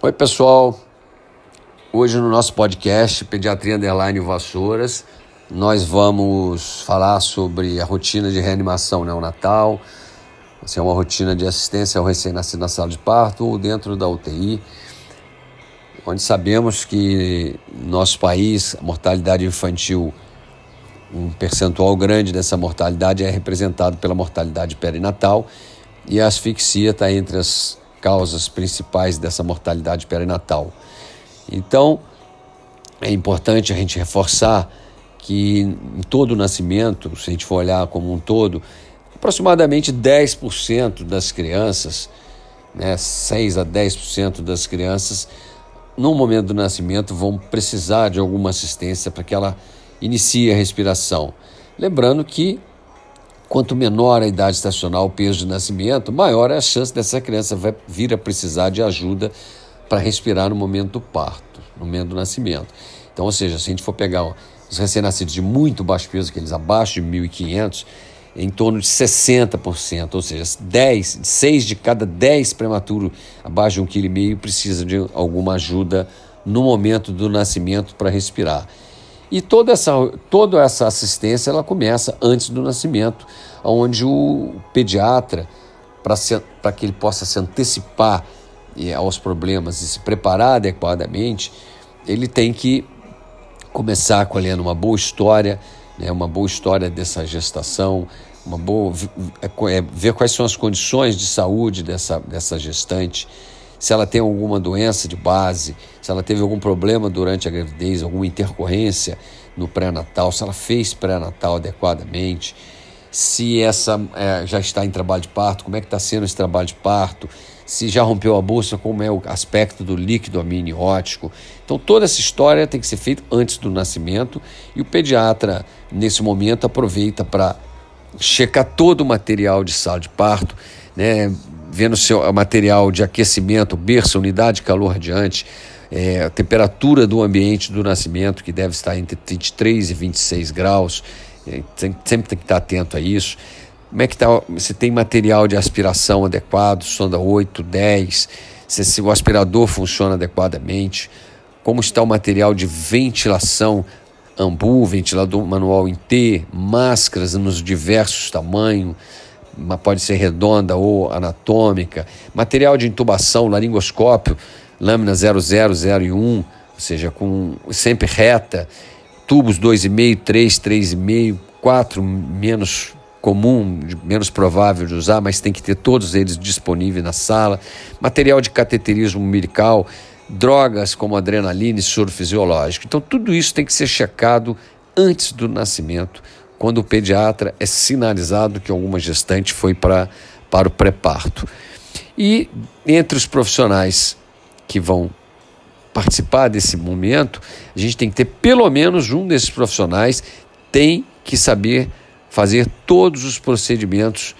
Oi, pessoal. Hoje no nosso podcast Pediatria Underline Vassouras, nós vamos falar sobre a rotina de reanimação neonatal, se é uma rotina de assistência ao recém-nascido na sala de parto ou dentro da UTI, onde sabemos que no nosso país a mortalidade infantil, um percentual grande dessa mortalidade é representado pela mortalidade perinatal e a asfixia está entre as causas principais dessa mortalidade perinatal. Então, é importante a gente reforçar que em todo o nascimento, se a gente for olhar como um todo, aproximadamente 10% das crianças, né, 6 a 10% das crianças, no momento do nascimento, vão precisar de alguma assistência para que ela inicie a respiração. Lembrando que quanto menor a idade estacional, o peso de nascimento, maior é a chance dessa criança vir a precisar de ajuda para respirar no momento do parto, no momento do nascimento. Então, ou seja, se a gente for pegar os recém-nascidos de muito baixo peso, aqueles abaixo de 1.500, em torno de 60%, ou seja, 10, 6 de cada 10 prematuros abaixo de 1,5 kg precisa de alguma ajuda no momento do nascimento para respirar. E toda essa, toda essa assistência ela começa antes do nascimento, onde o pediatra, para que ele possa se antecipar aos problemas e se preparar adequadamente, ele tem que começar colhendo uma boa história, né, uma boa história dessa gestação, uma boa é, é, ver quais são as condições de saúde dessa, dessa gestante, se ela tem alguma doença de base, se ela teve algum problema durante a gravidez, alguma intercorrência no pré-natal, se ela fez pré-natal adequadamente, se essa é, já está em trabalho de parto, como é que está sendo esse trabalho de parto, se já rompeu a bolsa, como é o aspecto do líquido amniótico. Então, toda essa história tem que ser feita antes do nascimento e o pediatra, nesse momento, aproveita para checar todo o material de sala de parto, né, vendo seu material de aquecimento, berço, unidade de calor radiante, é, a temperatura do ambiente do nascimento, que deve estar entre 23 e 26 graus, é, sempre tem que estar atento a isso. Como é que está? Se tem material de aspiração adequado, sonda 8, 10, se, se o aspirador funciona adequadamente, como está o material de ventilação, ambu, ventilador manual em T, máscaras nos diversos tamanhos, pode ser redonda ou anatômica, material de intubação, laringoscópio, lâmina 0001, ou seja, com sempre reta, tubos 2,5, 3, 3,5, 4 menos comum, menos provável de usar, mas tem que ter todos eles disponíveis na sala. Material de cateterismo umbilical, drogas como adrenalina e soro fisiológico. Então, tudo isso tem que ser checado antes do nascimento, quando o pediatra é sinalizado que alguma gestante foi pra, para o pré-parto. E entre os profissionais que vão participar desse momento, a gente tem que ter pelo menos um desses profissionais tem que saber fazer todos os procedimentos,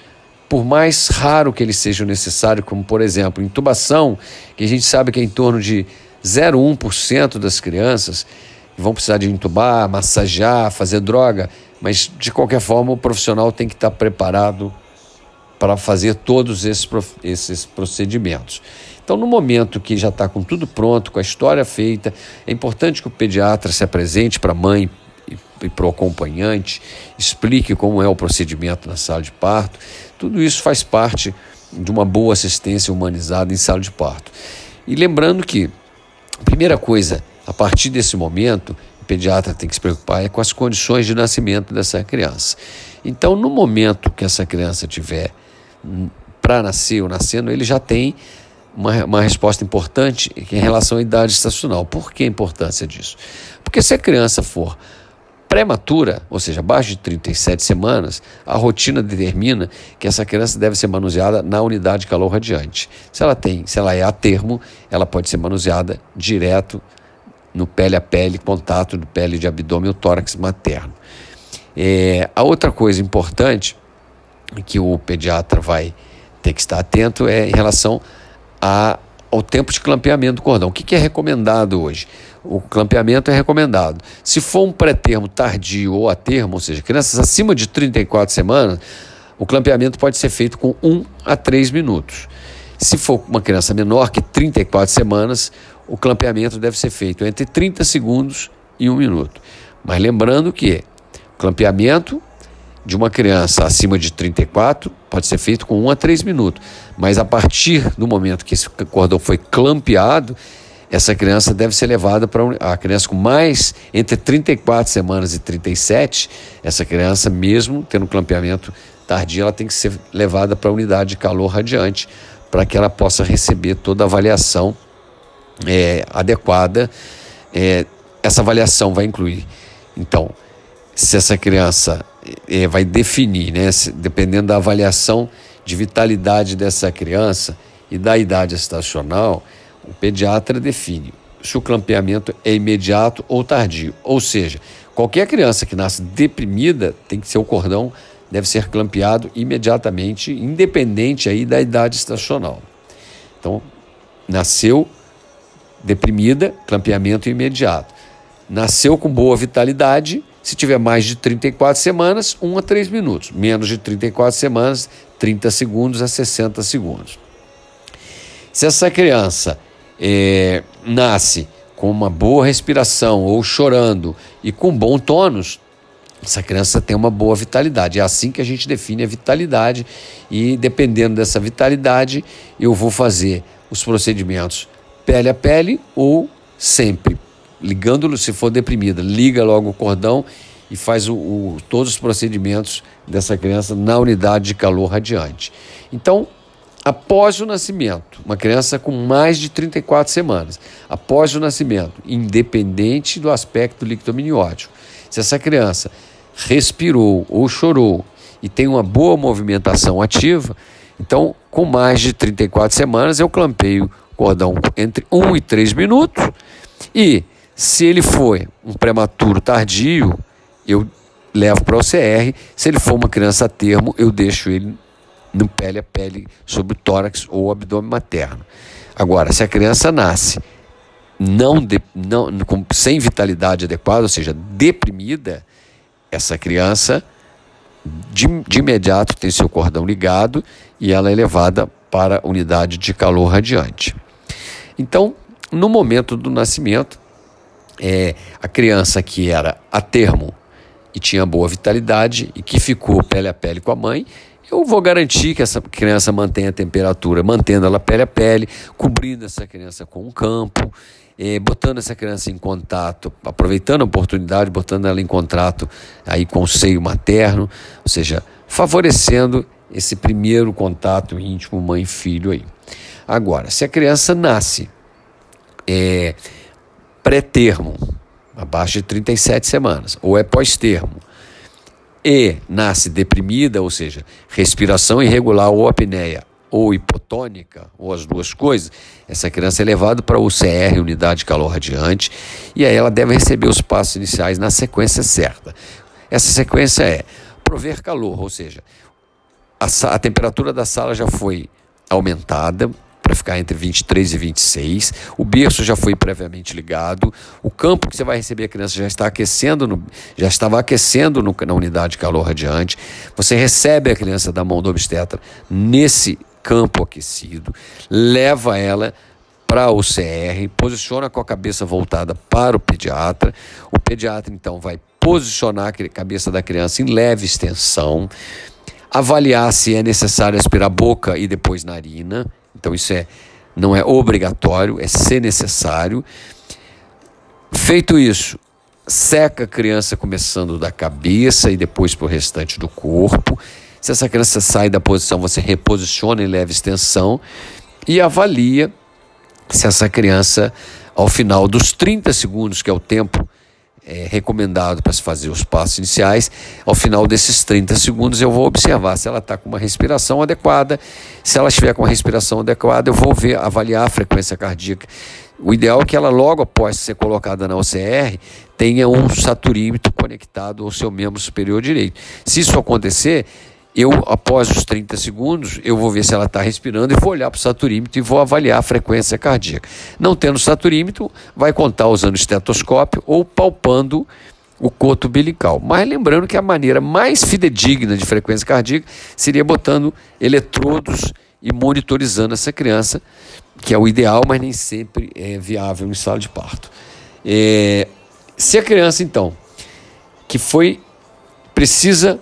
por mais raro que eles sejam necessários, como por exemplo, intubação, que a gente sabe que é em torno de 0,1% das crianças vão precisar de intubar, massagear, fazer droga, mas de qualquer forma o profissional tem que estar preparado para fazer todos esses, esses procedimentos. Então, no momento que já está com tudo pronto, com a história feita, é importante que o pediatra se apresente para a mãe, e para o acompanhante, explique como é o procedimento na sala de parto. Tudo isso faz parte de uma boa assistência humanizada em sala de parto. E lembrando que, primeira coisa, a partir desse momento, o pediatra tem que se preocupar é com as condições de nascimento dessa criança. Então, no momento que essa criança tiver hum, para nascer ou nascendo, ele já tem uma, uma resposta importante em relação à idade estacional. Por que a importância disso? Porque se a criança for prematura, ou seja, abaixo de 37 semanas, a rotina determina que essa criança deve ser manuseada na unidade de calor radiante. Se ela tem, se ela é a termo, ela pode ser manuseada direto no pele a pele, contato do pele de abdômen ou tórax materno. É, a outra coisa importante que o pediatra vai ter que estar atento é em relação a, ao tempo de clampeamento do cordão. O que, que é recomendado hoje? o clampeamento é recomendado. Se for um pré-termo tardio ou a termo, ou seja, crianças acima de 34 semanas, o clampeamento pode ser feito com 1 a 3 minutos. Se for uma criança menor que 34 semanas, o clampeamento deve ser feito entre 30 segundos e um minuto. Mas lembrando que o clampeamento de uma criança acima de 34 pode ser feito com 1 a 3 minutos. Mas a partir do momento que esse cordão foi clampeado, essa criança deve ser levada para a criança com mais entre 34 semanas e 37, essa criança mesmo tendo clampeamento tardia, ela tem que ser levada para a unidade de calor radiante para que ela possa receber toda a avaliação é, adequada. É, essa avaliação vai incluir, então, se essa criança é, vai definir, né, se, dependendo da avaliação de vitalidade dessa criança e da idade estacional, o pediatra define se o clampeamento é imediato ou tardio. Ou seja, qualquer criança que nasce deprimida tem que ser o cordão deve ser clampeado imediatamente, independente aí da idade estacional. Então, nasceu deprimida, clampeamento imediato. Nasceu com boa vitalidade, se tiver mais de 34 semanas, 1 a 3 minutos. Menos de 34 semanas, 30 segundos a 60 segundos. Se essa criança é, nasce com uma boa respiração ou chorando e com bom tônus, essa criança tem uma boa vitalidade. É assim que a gente define a vitalidade e dependendo dessa vitalidade, eu vou fazer os procedimentos pele a pele ou sempre ligando, se for deprimida, liga logo o cordão e faz o, o, todos os procedimentos dessa criança na unidade de calor radiante. Então, após o nascimento, uma criança com mais de 34 semanas, após o nascimento, independente do aspecto lictominiótico, se essa criança respirou ou chorou e tem uma boa movimentação ativa, então com mais de 34 semanas eu clampeio o cordão entre 1 e 3 minutos e se ele for um prematuro tardio, eu levo para o CR. Se ele for uma criança a termo, eu deixo ele no pele a pele sobre o tórax ou abdômen materno. Agora, se a criança nasce não, de, não com, sem vitalidade adequada, ou seja, deprimida, essa criança de, de imediato tem seu cordão ligado e ela é levada para a unidade de calor radiante. Então, no momento do nascimento, é, a criança que era a termo e tinha boa vitalidade e que ficou pele a pele com a mãe, eu vou garantir que essa criança mantenha a temperatura, mantendo ela pele a pele, cobrindo essa criança com um campo, eh, botando essa criança em contato, aproveitando a oportunidade, botando ela em contato aí com o seio materno, ou seja, favorecendo esse primeiro contato íntimo mãe-filho aí. Agora, se a criança nasce é, pré-termo, abaixo de 37 semanas, ou é pós-termo, e nasce deprimida, ou seja, respiração irregular ou apneia ou hipotônica, ou as duas coisas, essa criança é levada para o UCR, unidade de calor radiante, e aí ela deve receber os passos iniciais na sequência certa. Essa sequência é prover calor, ou seja, a, a temperatura da sala já foi aumentada, para ficar entre 23 e 26. O berço já foi previamente ligado. O campo que você vai receber a criança já está aquecendo, no, já estava aquecendo no, na unidade de calor radiante. Você recebe a criança da mão do obstetra nesse campo aquecido, leva ela para o CR, posiciona com a cabeça voltada para o pediatra. O pediatra então vai posicionar a cabeça da criança em leve extensão, avaliar se é necessário aspirar boca e depois narina. Então isso é não é obrigatório, é ser necessário. Feito isso, seca a criança começando da cabeça e depois para o restante do corpo. Se essa criança sai da posição, você reposiciona em leve extensão e avalia se essa criança, ao final dos 30 segundos, que é o tempo é, recomendado para se fazer os passos iniciais. Ao final desses 30 segundos, eu vou observar se ela está com uma respiração adequada. Se ela estiver com uma respiração adequada, eu vou ver, avaliar a frequência cardíaca. O ideal é que ela, logo após ser colocada na OCR, tenha um saturímetro conectado ao seu membro superior direito. Se isso acontecer, eu, após os 30 segundos, eu vou ver se ela está respirando e vou olhar para o saturímetro e vou avaliar a frequência cardíaca. Não tendo saturímetro, vai contar usando estetoscópio ou palpando o coto umbilical. Mas lembrando que a maneira mais fidedigna de frequência cardíaca seria botando eletrodos e monitorizando essa criança, que é o ideal, mas nem sempre é viável em sala de parto. É, se a criança, então, que foi precisa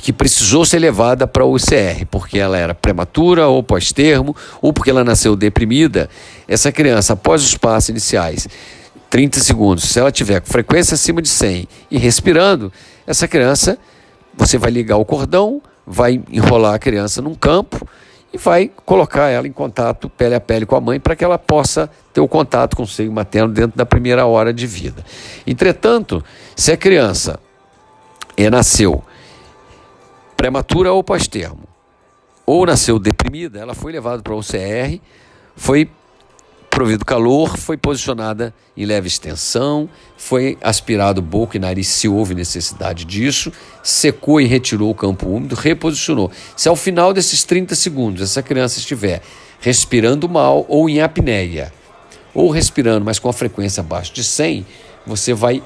que precisou ser levada para o UCR, porque ela era prematura ou pós-termo, ou porque ela nasceu deprimida, essa criança, após os passos iniciais, 30 segundos, se ela tiver com frequência acima de 100 e respirando, essa criança, você vai ligar o cordão, vai enrolar a criança num campo e vai colocar ela em contato pele a pele com a mãe para que ela possa ter o contato com o seio materno dentro da primeira hora de vida. Entretanto, se a criança é, nasceu prematura ou pós-termo, ou nasceu deprimida, ela foi levada para o UCR, foi provido calor, foi posicionada em leve extensão, foi aspirado boca e nariz se houve necessidade disso, secou e retirou o campo úmido, reposicionou. Se ao final desses 30 segundos essa criança estiver respirando mal ou em apneia, ou respirando, mas com a frequência abaixo de 100, você vai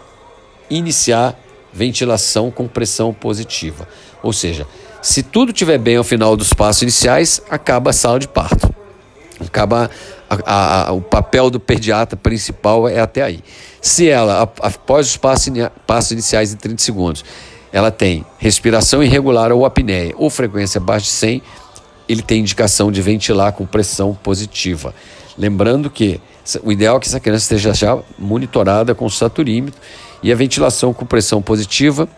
iniciar ventilação com pressão positiva. Ou seja, se tudo estiver bem ao final dos passos iniciais, acaba a sala de parto. Acaba a, a, o papel do pediatra principal é até aí. Se ela, após os passos, passos iniciais em 30 segundos, ela tem respiração irregular ou apneia ou frequência abaixo de 100, ele tem indicação de ventilar com pressão positiva. Lembrando que o ideal é que essa criança esteja já monitorada com saturímetro e a ventilação com pressão positiva,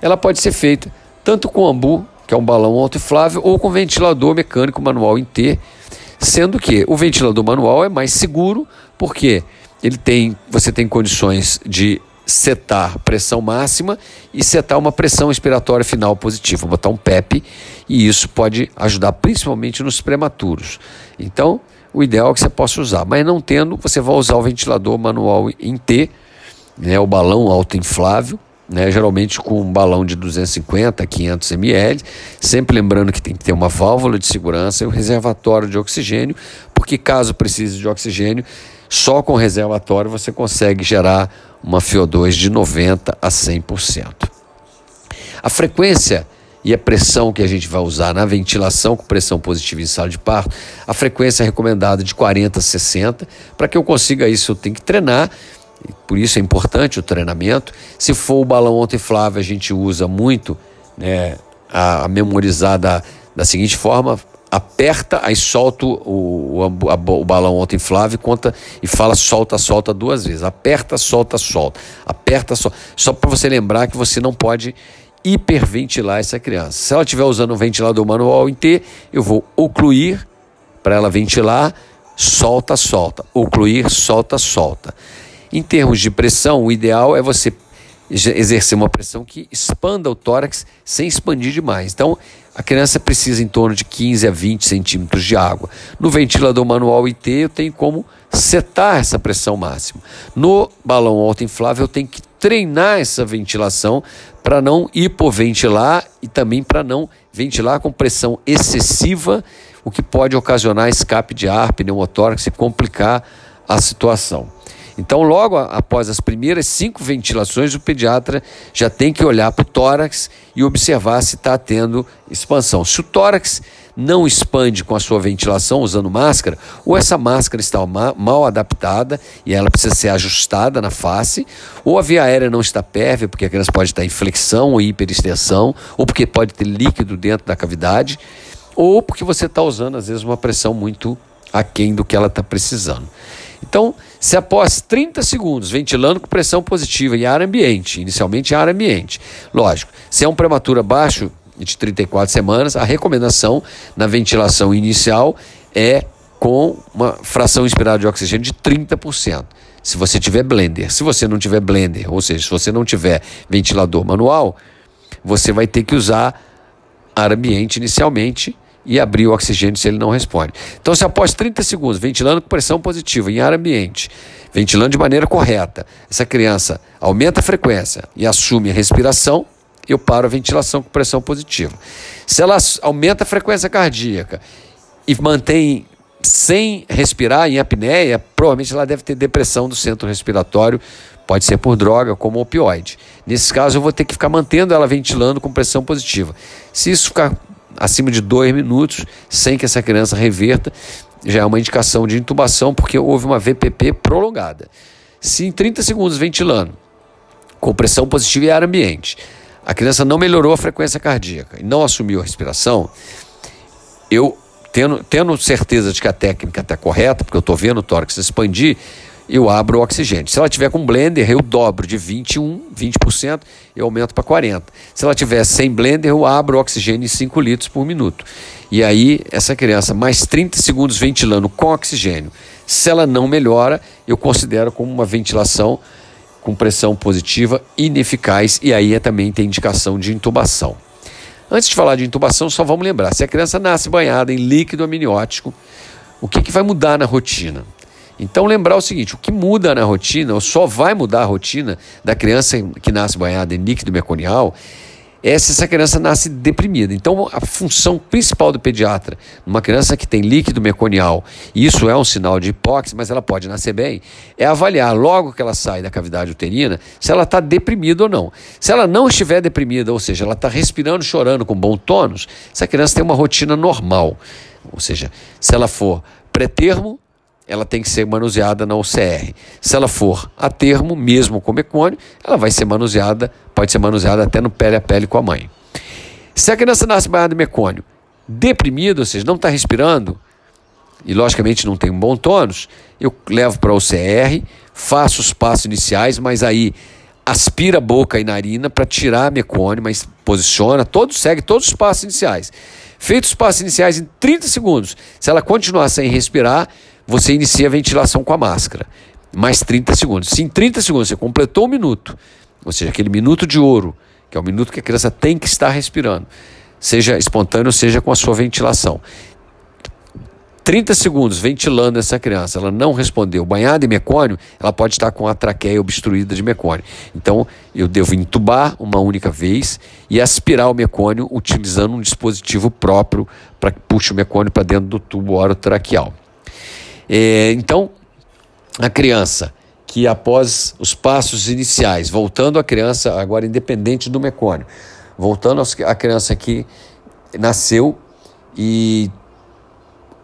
ela pode ser feita tanto com ambu que é um balão autoinflável, ou com ventilador mecânico manual em T, sendo que o ventilador manual é mais seguro, porque ele tem, você tem condições de setar pressão máxima e setar uma pressão expiratória final positiva, botar um PEP, e isso pode ajudar principalmente nos prematuros. Então, o ideal é que você possa usar, mas não tendo, você vai usar o ventilador manual em T, né, o balão autoinflável, né, geralmente com um balão de 250 a 500 ml, sempre lembrando que tem que ter uma válvula de segurança e um reservatório de oxigênio, porque caso precise de oxigênio, só com reservatório você consegue gerar uma FO2 de 90 a 100%. A frequência e a pressão que a gente vai usar na ventilação com pressão positiva em sala de parto, a frequência é recomendada de 40 a 60. Para que eu consiga isso, eu tenho que treinar por isso é importante o treinamento. Se for o balão antiflável, a gente usa muito né, a, a memorizar da, da seguinte forma: aperta, aí solta o, o, a, o balão anti-inflável conta e fala solta, solta duas vezes. Aperta, solta, solta. Aperta, solta. Só para você lembrar que você não pode hiperventilar essa criança. Se ela estiver usando um ventilador manual em T, eu vou ocluir para ela ventilar, solta, solta. Ocluir, solta, solta. Em termos de pressão, o ideal é você exercer uma pressão que expanda o tórax sem expandir demais. Então, a criança precisa em torno de 15 a 20 centímetros de água. No ventilador manual IT, eu tenho como setar essa pressão máxima. No balão autoinflável, eu tenho que treinar essa ventilação para não hipoventilar e também para não ventilar com pressão excessiva, o que pode ocasionar escape de ar, pneumotórax e complicar a situação. Então, logo após as primeiras cinco ventilações, o pediatra já tem que olhar para o tórax e observar se está tendo expansão. Se o tórax não expande com a sua ventilação usando máscara, ou essa máscara está mal adaptada e ela precisa ser ajustada na face, ou a via aérea não está pérvia, porque a criança pode estar em flexão ou hiperextensão, ou porque pode ter líquido dentro da cavidade, ou porque você está usando, às vezes, uma pressão muito aquém do que ela está precisando. Então, se após 30 segundos ventilando com pressão positiva e ar ambiente, inicialmente ar ambiente, lógico, se é um prematuro abaixo de 34 semanas, a recomendação na ventilação inicial é com uma fração inspirada de oxigênio de 30%. Se você tiver blender, se você não tiver blender, ou seja, se você não tiver ventilador manual, você vai ter que usar ar ambiente inicialmente e abrir o oxigênio se ele não responde. Então, se após 30 segundos, ventilando com pressão positiva em ar ambiente, ventilando de maneira correta, essa criança aumenta a frequência e assume a respiração, eu paro a ventilação com pressão positiva. Se ela aumenta a frequência cardíaca e mantém sem respirar em apneia, provavelmente ela deve ter depressão do centro respiratório, pode ser por droga, como opioide. Nesse caso, eu vou ter que ficar mantendo ela ventilando com pressão positiva. Se isso ficar acima de dois minutos, sem que essa criança reverta, já é uma indicação de intubação, porque houve uma VPP prolongada. Se em 30 segundos ventilando, com pressão positiva e ar ambiente, a criança não melhorou a frequência cardíaca e não assumiu a respiração, eu, tendo, tendo certeza de que a técnica está correta, porque eu estou vendo o tórax expandir, eu abro o oxigênio. Se ela tiver com blender, eu dobro de 21, 20%, eu aumento para 40%. Se ela tiver sem blender, eu abro o oxigênio em 5 litros por minuto. E aí, essa criança, mais 30 segundos ventilando com oxigênio. Se ela não melhora, eu considero como uma ventilação com pressão positiva ineficaz e aí é também tem indicação de intubação. Antes de falar de intubação, só vamos lembrar: se a criança nasce banhada em líquido amniótico, o que, que vai mudar na rotina? Então, lembrar o seguinte: o que muda na rotina, ou só vai mudar a rotina da criança que nasce banhada em líquido meconial, é se essa criança nasce deprimida. Então, a função principal do pediatra, numa criança que tem líquido meconial, e isso é um sinal de hipóxia, mas ela pode nascer bem, é avaliar logo que ela sai da cavidade uterina se ela está deprimida ou não. Se ela não estiver deprimida, ou seja, ela está respirando, chorando com bom tônus, essa criança tem uma rotina normal. Ou seja, se ela for pré-termo, ela tem que ser manuseada na OCR. Se ela for a termo, mesmo com mecônio, ela vai ser manuseada, pode ser manuseada até no pele a pele com a mãe. Se a criança nasce banhada de mecônio, deprimida, ou seja, não está respirando, e logicamente não tem um bom tônus, eu levo para a OCR, faço os passos iniciais, mas aí aspira boca e narina para tirar a mecônio, mas posiciona, todo, segue todos os passos iniciais. Feitos os passos iniciais em 30 segundos, se ela continuar sem respirar, você inicia a ventilação com a máscara. Mais 30 segundos. Se em 30 segundos você completou um minuto, ou seja, aquele minuto de ouro, que é o minuto que a criança tem que estar respirando, seja espontâneo, seja com a sua ventilação. 30 segundos ventilando essa criança, ela não respondeu, banhada em mecônio, ela pode estar com a traqueia obstruída de mecônio. Então, eu devo entubar uma única vez e aspirar o mecônio utilizando um dispositivo próprio para que puxe o mecônio para dentro do tubo orotraqueal. É, então, a criança que após os passos iniciais, voltando a criança, agora independente do mecônio, voltando a criança que nasceu e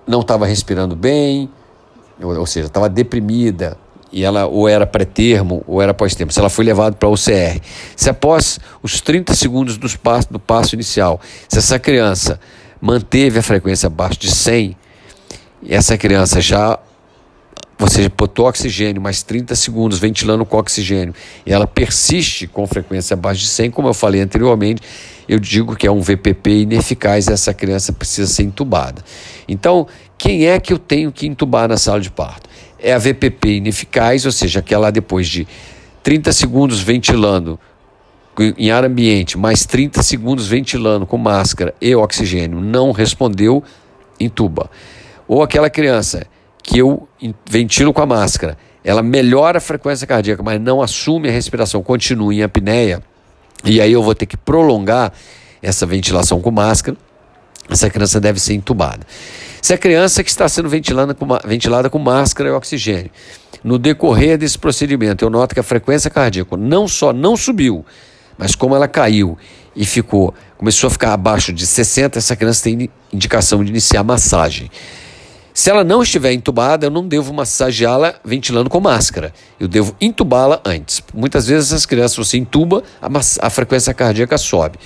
não estava respirando bem, ou, ou seja, estava deprimida, e ela ou era pré-termo ou era pós-termo, se ela foi levada para o UCR. Se após os 30 segundos dos passo, do passo inicial, se essa criança manteve a frequência abaixo de 100, essa criança já você botou oxigênio mais 30 segundos ventilando com oxigênio e ela persiste com frequência abaixo de 100, como eu falei anteriormente, eu digo que é um VPP ineficaz, essa criança precisa ser entubada. Então, quem é que eu tenho que entubar na sala de parto? É a VPP ineficaz, ou seja, aquela depois de 30 segundos ventilando em ar ambiente, mais 30 segundos ventilando com máscara e oxigênio, não respondeu, entuba ou aquela criança que eu ventilo com a máscara, ela melhora a frequência cardíaca, mas não assume a respiração, continua em apneia, e aí eu vou ter que prolongar essa ventilação com máscara, essa criança deve ser entubada. Se a criança que está sendo ventilada com, ventilada com máscara e oxigênio, no decorrer desse procedimento, eu noto que a frequência cardíaca não só não subiu, mas como ela caiu e ficou, começou a ficar abaixo de 60, essa criança tem indicação de iniciar massagem. Se ela não estiver entubada, eu não devo massageá-la ventilando com máscara. Eu devo entubá-la antes. Muitas vezes as crianças, você entuba, a, a frequência cardíaca sobe.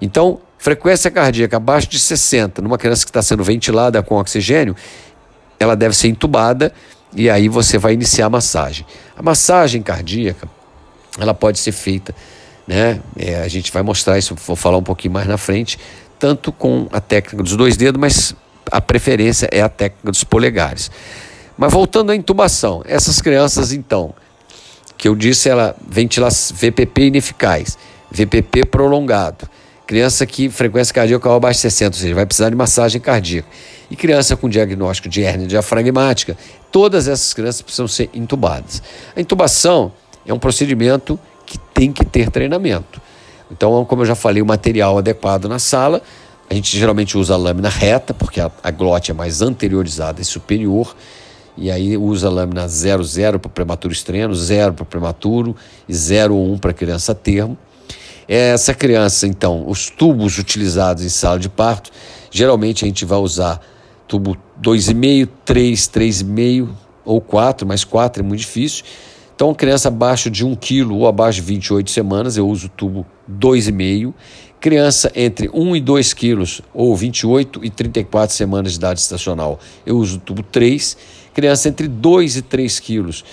Então, frequência cardíaca abaixo de 60, numa criança que está sendo ventilada com oxigênio, ela deve ser entubada e aí você vai iniciar a massagem. A massagem cardíaca, ela pode ser feita, né? É, a gente vai mostrar isso, vou falar um pouquinho mais na frente, tanto com a técnica dos dois dedos, mas a preferência é a técnica dos polegares. Mas voltando à intubação, essas crianças então, que eu disse, ela ventila VPP ineficaz, VPP prolongado, criança que frequência cardíaca abaixo de 60, ou seja, vai precisar de massagem cardíaca. E criança com diagnóstico de hernia diafragmática, todas essas crianças precisam ser intubadas. A intubação é um procedimento que tem que ter treinamento. Então, como eu já falei, o material adequado na sala, a gente geralmente usa a lâmina reta, porque a, a glote é mais anteriorizada e superior. E aí usa a lâmina 00 para prematuro estreno, 0 para prematuro e 0 ou 1 para criança termo. Essa criança, então, os tubos utilizados em sala de parto, geralmente a gente vai usar tubo 2,5, 3, 3,5 ou 4, mas 4 é muito difícil. Então, criança abaixo de 1 kg ou abaixo de 28 semanas, eu uso tubo 2,5. Criança entre 1 e 2 quilos ou 28 e 34 semanas de idade estacional, eu uso o tubo 3. Criança entre 2 e 3 quilos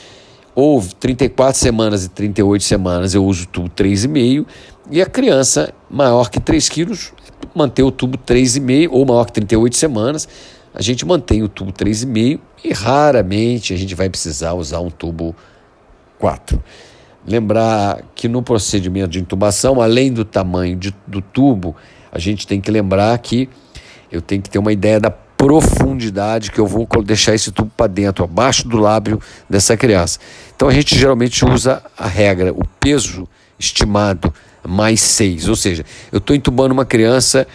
ou 34 semanas e 38 semanas, eu uso o tubo 3,5. E a criança maior que 3 quilos, manter o tubo 3,5 ou maior que 38 semanas, a gente mantém o tubo 3,5 e raramente a gente vai precisar usar um tubo 4. Lembrar que no procedimento de intubação, além do tamanho de, do tubo, a gente tem que lembrar que eu tenho que ter uma ideia da profundidade que eu vou deixar esse tubo para dentro, abaixo do lábio dessa criança. Então a gente geralmente usa a regra, o peso estimado mais 6, ou seja, eu estou entubando uma criança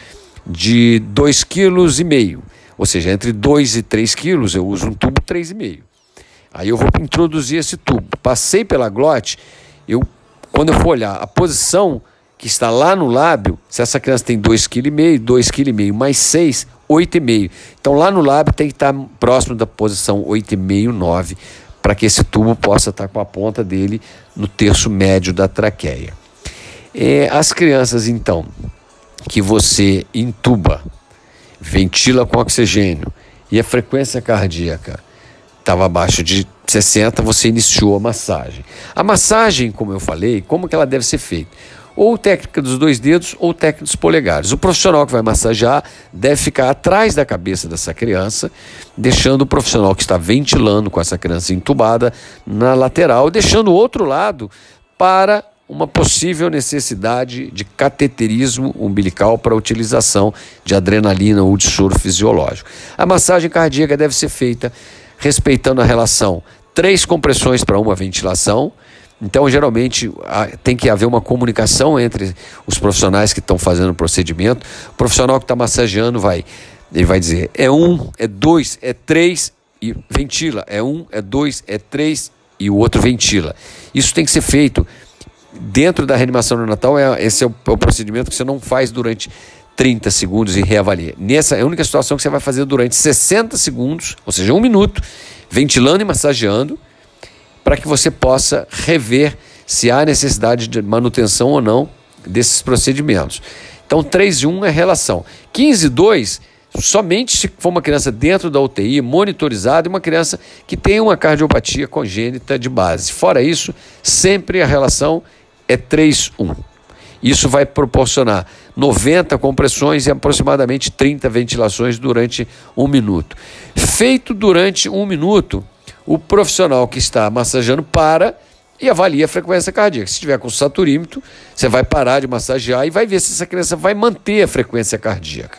de 2,5 kg, ou seja, entre 2 e 3 quilos eu uso um tubo 3,5. Aí eu vou introduzir esse tubo. Passei pela glote, eu, quando eu for olhar a posição que está lá no lábio, se essa criança tem 2,5 kg, 2,5 kg mais 6, 8,5. Então lá no lábio tem que estar próximo da posição 8,5, 9, para que esse tubo possa estar com a ponta dele no terço médio da traqueia. É, as crianças, então, que você intuba, ventila com oxigênio e a frequência cardíaca estava abaixo de 60, você iniciou a massagem. A massagem, como eu falei, como que ela deve ser feita? Ou técnica dos dois dedos ou técnica dos polegares. O profissional que vai massagear deve ficar atrás da cabeça dessa criança, deixando o profissional que está ventilando com essa criança entubada na lateral, deixando o outro lado para uma possível necessidade de cateterismo umbilical para utilização de adrenalina ou de soro fisiológico. A massagem cardíaca deve ser feita respeitando a relação três compressões para uma ventilação. Então, geralmente, tem que haver uma comunicação entre os profissionais que estão fazendo o procedimento. O profissional que está massageando vai, ele vai dizer é um, é dois, é três e ventila. É um, é dois, é três e o outro ventila. Isso tem que ser feito dentro da reanimação neonatal, é, esse é o, é o, procedimento que você não faz durante 30 segundos e reavalia. Nessa é a única situação que você vai fazer durante 60 segundos, ou seja, um minuto, ventilando e massageando, para que você possa rever se há necessidade de manutenção ou não desses procedimentos. Então, 3 e 1 é relação. 15 e 2, somente se for uma criança dentro da UTI, monitorizada, e uma criança que tem uma cardiopatia congênita de base. Fora isso, sempre a relação é 3-1. Isso vai proporcionar 90 compressões e aproximadamente 30 ventilações durante um minuto. Feito durante um minuto, o profissional que está massageando para e avalia a frequência cardíaca. Se tiver com saturímetro, você vai parar de massagear e vai ver se essa criança vai manter a frequência cardíaca.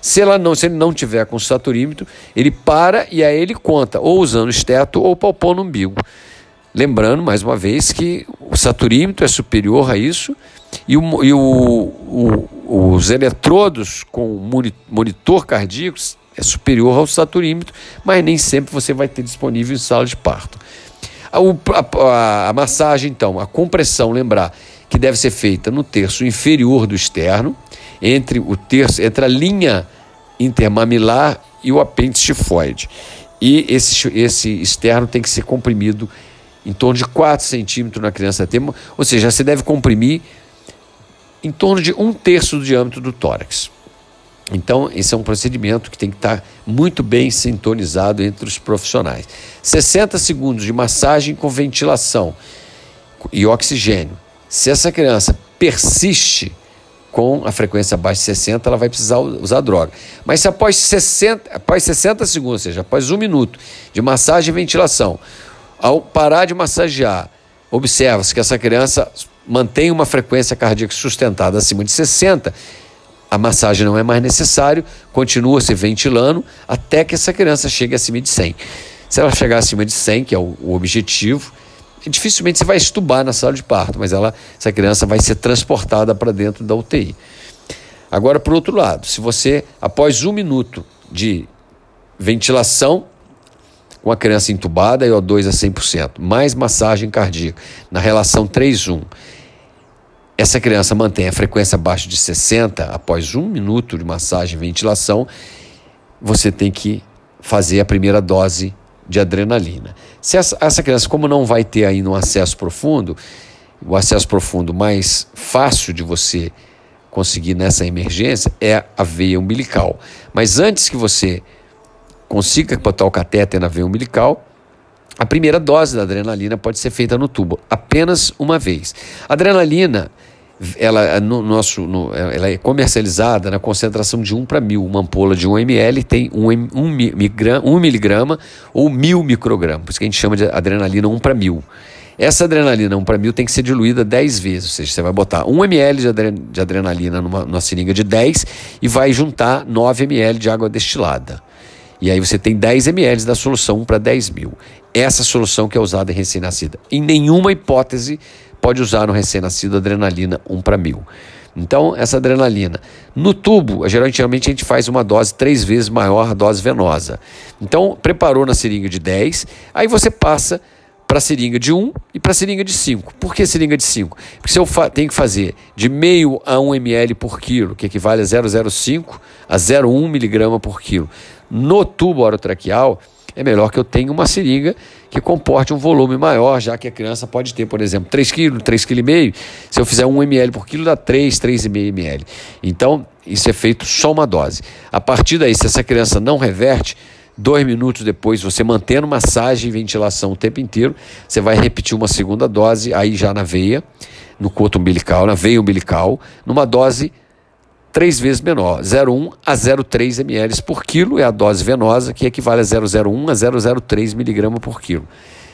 Se, ela não, se ele não tiver com saturímetro, ele para e aí ele conta, ou usando esteto ou palpando no umbigo. Lembrando, mais uma vez, que o saturímetro é superior a isso e, o, e o, o, os eletrodos com monitor cardíaco é superior ao saturímetro, mas nem sempre você vai ter disponível em sala de parto. A, a, a massagem, então, a compressão, lembrar que deve ser feita no terço inferior do externo, entre o terço, entre a linha intermamilar e o apêndice tifoide. E esse, esse externo tem que ser comprimido em torno de 4 centímetros na criança ter, ou seja, você deve comprimir em torno de um terço do diâmetro do tórax. Então, esse é um procedimento que tem que estar muito bem sintonizado entre os profissionais. 60 segundos de massagem com ventilação e oxigênio. Se essa criança persiste com a frequência abaixo de 60, ela vai precisar usar droga. Mas se após 60, após 60 segundos, ou seja, após um minuto de massagem e ventilação, ao parar de massagear, observa-se que essa criança mantém uma frequência cardíaca sustentada acima de 60, a massagem não é mais necessário, continua se ventilando até que essa criança chegue acima de 100. Se ela chegar acima de 100, que é o, o objetivo, dificilmente você vai estubar na sala de parto, mas ela, essa criança vai ser transportada para dentro da UTI. Agora, por outro lado, se você, após um minuto de ventilação, com a criança entubada e O2 a 100%, mais massagem cardíaca, na relação 3-1. essa criança mantém a frequência abaixo de 60 após um minuto de massagem e ventilação, você tem que fazer a primeira dose de adrenalina. Se essa, essa criança, como não vai ter ainda um acesso profundo, o acesso profundo mais fácil de você conseguir nessa emergência é a veia umbilical. Mas antes que você consiga botar o catéter na veia umbilical, a primeira dose da adrenalina pode ser feita no tubo, apenas uma vez. A adrenalina, ela, no nosso, no, ela é comercializada na concentração de 1 para 1000. Uma ampola de 1 ml tem 1, 1, 1 miligrama ou 1000 microgramas, por isso que a gente chama de adrenalina 1 para 1000. Essa adrenalina 1 para 1000 tem que ser diluída 10 vezes, ou seja, você vai botar 1 ml de, adre, de adrenalina numa, numa seringa de 10 e vai juntar 9 ml de água destilada. E aí você tem 10 ml da solução 1 para 10 mil. Essa solução que é usada em recém-nascida. Em nenhuma hipótese pode usar no recém-nascido adrenalina 1 para mil. Então, essa adrenalina. No tubo, geralmente a gente faz uma dose três vezes maior a dose venosa. Então, preparou na seringa de 10, aí você passa para a seringa de 1 e para a seringa de 5. Por que seringa de 5? Porque se eu tenho que fazer de meio a 1 ml por quilo, que equivale a 0,05 a 0,1 miligrama por quilo, no tubo orotraqueal, é melhor que eu tenha uma seringa que comporte um volume maior, já que a criança pode ter, por exemplo, 3 kg, 3,5 kg. Se eu fizer 1 ml por quilo, dá 3, 3,5 ml. Então, isso é feito só uma dose. A partir daí, se essa criança não reverte, dois minutos depois, você mantendo massagem e ventilação o tempo inteiro, você vai repetir uma segunda dose, aí já na veia, no coto umbilical, na veia umbilical, numa dose três vezes menor, 0,1 a 0,3 ml por quilo é a dose venosa, que equivale a 0,01 a 0,03 miligrama por quilo.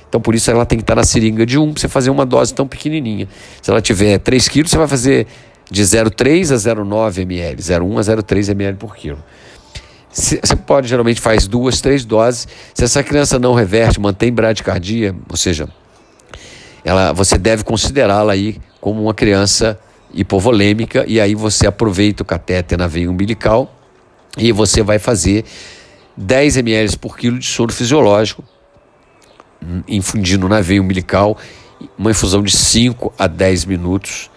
Então, por isso, ela tem que estar na seringa de 1 para você fazer uma dose tão pequenininha. Se ela tiver 3 quilos, você vai fazer de 0,3 a 0,9 ml, 0,1 a 0,3 ml por quilo. Você pode, geralmente, faz duas, três doses. Se essa criança não reverte, mantém bradicardia, ou seja, ela, você deve considerá-la aí como uma criança hipovolêmica e aí você aproveita o catéter na veia umbilical e você vai fazer 10 ml por quilo de soro fisiológico, infundindo na veia umbilical, uma infusão de 5 a 10 minutos,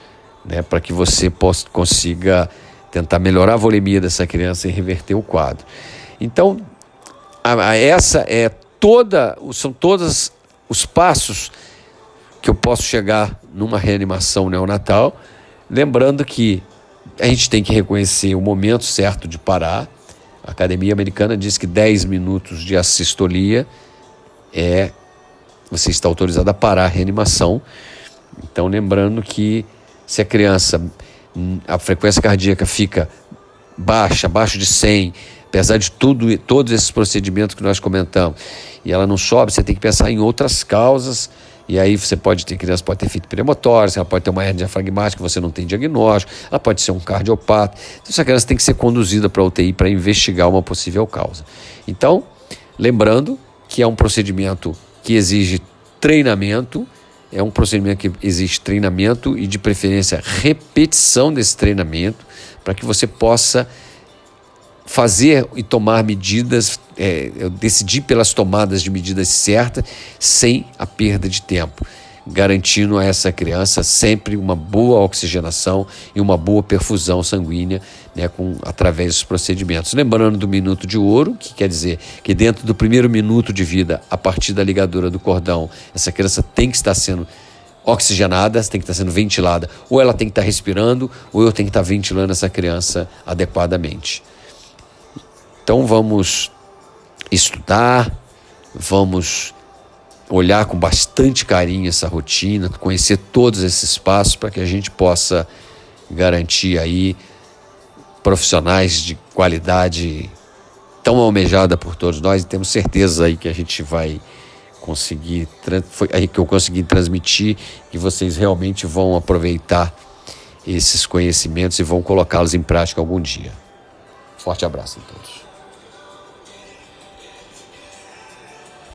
né, para que você possa, consiga tentar melhorar a volemia dessa criança e reverter o quadro. Então, a, a essa é toda, são todos os passos que eu posso chegar numa reanimação neonatal Lembrando que a gente tem que reconhecer o momento certo de parar. A Academia Americana diz que 10 minutos de assistolia é você está autorizado a parar a reanimação. Então, lembrando que se a criança, a frequência cardíaca fica baixa, abaixo de 100, apesar de tudo, todos esses procedimentos que nós comentamos, e ela não sobe, você tem que pensar em outras causas e aí você pode ter, criança pode ter fito premotória, ela pode ter uma hernia diafragmática, você não tem diagnóstico, ela pode ser um cardiopata. Então essa criança tem que ser conduzida para a UTI para investigar uma possível causa. Então, lembrando que é um procedimento que exige treinamento, é um procedimento que exige treinamento e de preferência repetição desse treinamento para que você possa fazer e tomar medidas, é, eu decidi pelas tomadas de medidas certas, sem a perda de tempo, garantindo a essa criança sempre uma boa oxigenação e uma boa perfusão sanguínea né, com, através dos procedimentos. Lembrando do minuto de ouro, que quer dizer que dentro do primeiro minuto de vida, a partir da ligadura do cordão, essa criança tem que estar sendo oxigenada, tem que estar sendo ventilada, ou ela tem que estar respirando, ou eu tenho que estar ventilando essa criança adequadamente. Então vamos estudar, vamos olhar com bastante carinho essa rotina, conhecer todos esses passos para que a gente possa garantir aí profissionais de qualidade tão almejada por todos nós e temos certeza aí que a gente vai conseguir foi aí que eu consegui transmitir que vocês realmente vão aproveitar esses conhecimentos e vão colocá-los em prática algum dia. Forte abraço a todos.